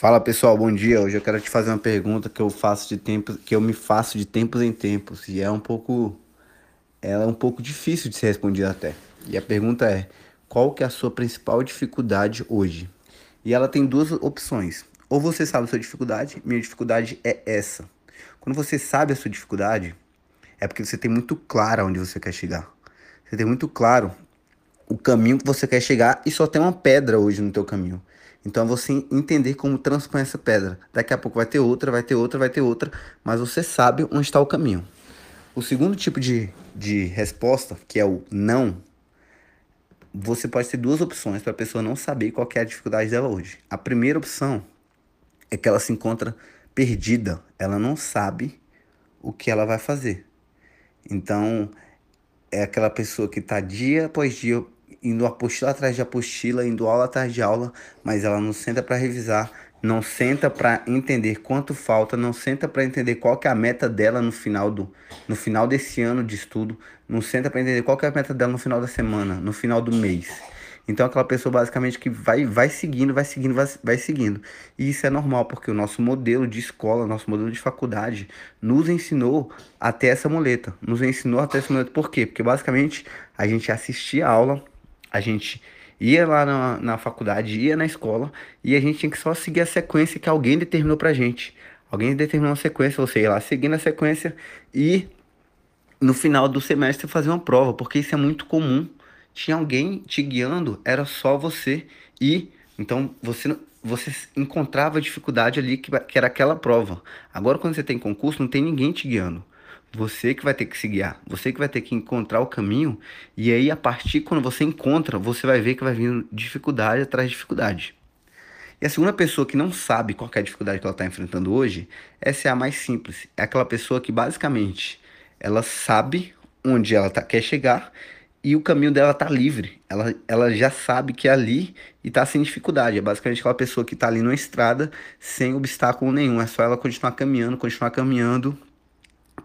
Fala pessoal, bom dia. Hoje eu quero te fazer uma pergunta que eu faço de tempo, que eu me faço de tempos em tempos e é um pouco ela é um pouco difícil de ser respondida até. E a pergunta é: qual que é a sua principal dificuldade hoje? E ela tem duas opções. Ou você sabe a sua dificuldade, minha dificuldade é essa. Quando você sabe a sua dificuldade, é porque você tem muito claro onde você quer chegar. Você tem muito claro o caminho que você quer chegar e só tem uma pedra hoje no teu caminho. Então você entender como transpõe essa pedra. Daqui a pouco vai ter outra, vai ter outra, vai ter outra, mas você sabe onde está o caminho. O segundo tipo de, de resposta, que é o não, você pode ter duas opções para a pessoa não saber qual é a dificuldade dela hoje. A primeira opção é que ela se encontra perdida, ela não sabe o que ela vai fazer. Então, é aquela pessoa que está dia após dia indo apostila atrás de apostila, indo aula atrás de aula, mas ela não senta para revisar, não senta para entender quanto falta, não senta para entender qual que é a meta dela no final do no final desse ano de estudo, não senta para entender qual que é a meta dela no final da semana, no final do mês. Então aquela pessoa basicamente que vai vai seguindo, vai seguindo, vai, vai seguindo. E isso é normal, porque o nosso modelo de escola, nosso modelo de faculdade nos ensinou até essa muleta. Nos ensinou até essa muleta. Por quê? Porque basicamente a gente assistia a aula, a gente ia lá na, na faculdade, ia na escola e a gente tinha que só seguir a sequência que alguém determinou pra gente. Alguém determinou uma sequência, você ia lá seguindo a sequência e no final do semestre fazer uma prova, porque isso é muito comum. Tinha alguém te guiando, era só você e então você você encontrava dificuldade ali que, que era aquela prova. Agora quando você tem concurso, não tem ninguém te guiando. Você que vai ter que se guiar, você que vai ter que encontrar o caminho, e aí a partir quando você encontra, você vai ver que vai vir dificuldade atrás de dificuldade. E a segunda pessoa que não sabe qual é a dificuldade que ela está enfrentando hoje, essa é a mais simples. É aquela pessoa que basicamente ela sabe onde ela tá, quer chegar e o caminho dela tá livre. Ela, ela já sabe que é ali e tá sem dificuldade. É basicamente aquela pessoa que tá ali numa estrada sem obstáculo nenhum. É só ela continuar caminhando, continuar caminhando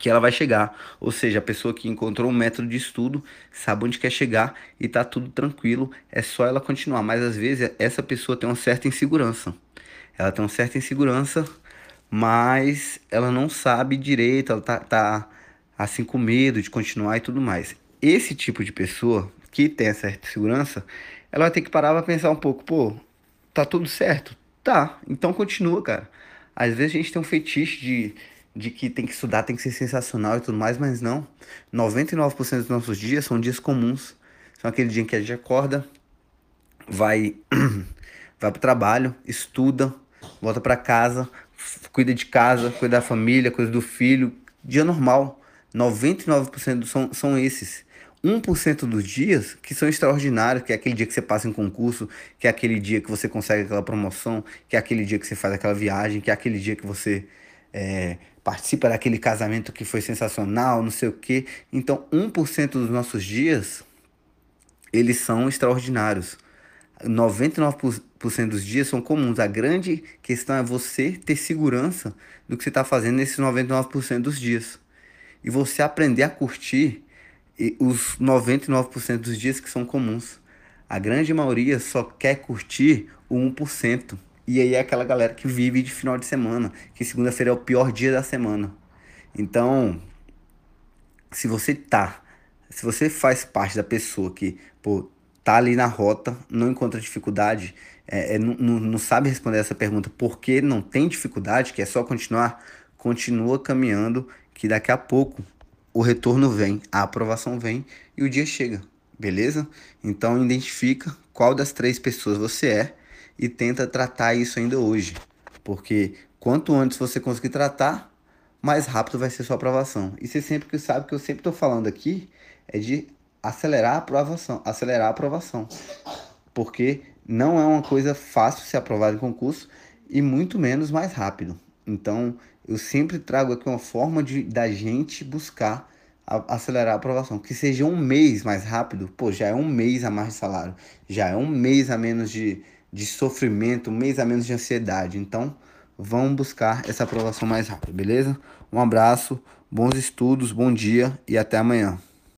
que ela vai chegar. Ou seja, a pessoa que encontrou um método de estudo, sabe onde quer chegar e tá tudo tranquilo, é só ela continuar. Mas às vezes essa pessoa tem uma certa insegurança. Ela tem uma certa insegurança, mas ela não sabe direito, ela tá, tá assim com medo de continuar e tudo mais. Esse tipo de pessoa que tem essa certa insegurança, ela vai ter que parar para pensar um pouco, pô, tá tudo certo? Tá, então continua, cara. Às vezes a gente tem um fetiche de de que tem que estudar, tem que ser sensacional e tudo mais, mas não. 99% dos nossos dias são dias comuns. São aquele dia em que a gente acorda, vai vai pro trabalho, estuda, volta para casa, cuida de casa, cuida da família, cuida do filho. Dia normal. 99% são, são esses. 1% dos dias que são extraordinários, que é aquele dia que você passa em concurso, que é aquele dia que você consegue aquela promoção, que é aquele dia que você faz aquela viagem, que é aquele dia que você é, participa daquele casamento que foi sensacional, não sei o quê. Então, 1% dos nossos dias, eles são extraordinários. 99% dos dias são comuns. A grande questão é você ter segurança do que você está fazendo nesses 99% dos dias. E você aprender a curtir os 99% dos dias que são comuns. A grande maioria só quer curtir o 1%. E aí é aquela galera que vive de final de semana, que segunda-feira é o pior dia da semana. Então, se você tá, se você faz parte da pessoa que, pô, tá ali na rota, não encontra dificuldade, é, é não, não sabe responder essa pergunta porque não tem dificuldade, que é só continuar, continua caminhando, que daqui a pouco o retorno vem, a aprovação vem e o dia chega, beleza? Então identifica qual das três pessoas você é e tenta tratar isso ainda hoje. Porque quanto antes você conseguir tratar, mais rápido vai ser sua aprovação. E você sempre que sabe que eu sempre estou falando aqui é de acelerar a aprovação, acelerar a aprovação. Porque não é uma coisa fácil ser aprovado em concurso e muito menos mais rápido. Então, eu sempre trago aqui uma forma de da gente buscar a, acelerar a aprovação. Que seja um mês mais rápido, pô, já é um mês a mais de salário, já é um mês a menos de, de sofrimento, um mês a menos de ansiedade. Então, vamos buscar essa aprovação mais rápida, beleza? Um abraço, bons estudos, bom dia e até amanhã.